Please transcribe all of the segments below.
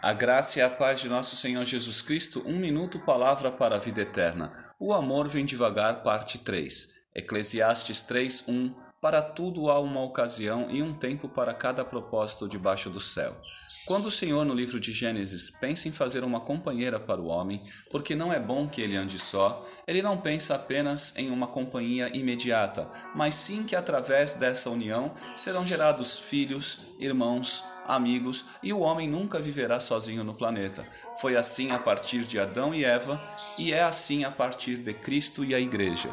A graça e a paz de nosso Senhor Jesus Cristo, um minuto, palavra para a vida eterna. O amor vem devagar, parte 3. Eclesiastes 3, 1. Para tudo há uma ocasião e um tempo para cada propósito debaixo do céu. Quando o Senhor, no livro de Gênesis, pensa em fazer uma companheira para o homem, porque não é bom que ele ande só, ele não pensa apenas em uma companhia imediata, mas sim que através dessa união serão gerados filhos, irmãos, amigos e o homem nunca viverá sozinho no planeta. Foi assim a partir de Adão e Eva e é assim a partir de Cristo e a Igreja.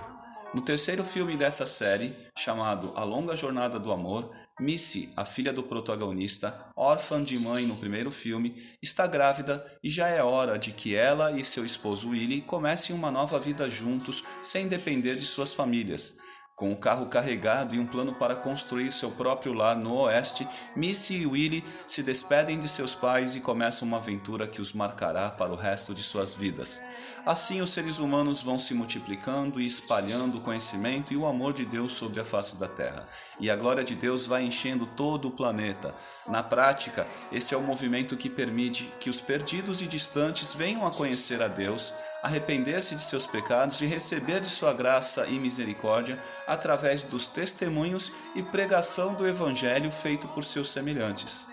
No terceiro filme dessa série, chamado A Longa Jornada do Amor, Missy, a filha do protagonista, órfã de mãe no primeiro filme, está grávida e já é hora de que ela e seu esposo Willie comecem uma nova vida juntos sem depender de suas famílias. Com o carro carregado e um plano para construir seu próprio lar no oeste, Missy e Willie se despedem de seus pais e começam uma aventura que os marcará para o resto de suas vidas. Assim, os seres humanos vão se multiplicando e espalhando o conhecimento e o amor de Deus sobre a face da terra. E a glória de Deus vai enchendo todo o planeta. Na prática, esse é o movimento que permite que os perdidos e distantes venham a conhecer a Deus arrepender-se de seus pecados e receber de sua graça e misericórdia através dos testemunhos e pregação do Evangelho feito por seus semelhantes.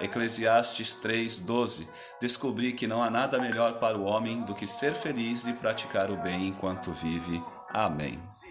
Eclesiastes 3:12 Descobri que não há nada melhor para o homem do que ser feliz e praticar o bem enquanto vive. Amém.